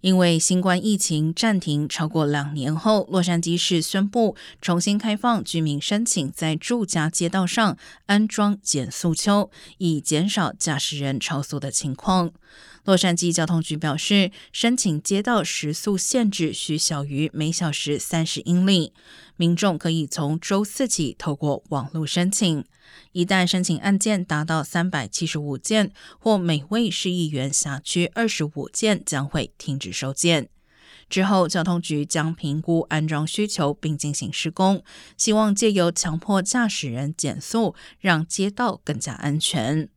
因为新冠疫情暂停超过两年后，洛杉矶市宣布重新开放居民申请在住家街道上安装减速丘，以减少驾驶人超速的情况。洛杉矶交通局表示，申请街道时速限制需小于每小时三十英里，民众可以从周四起透过网络申请。一旦申请案件达到三百七十五件，或每位市议员辖区二十五件，将会停止收件。之后，交通局将评估安装需求并进行施工，希望借由强迫驾驶人减速，让街道更加安全。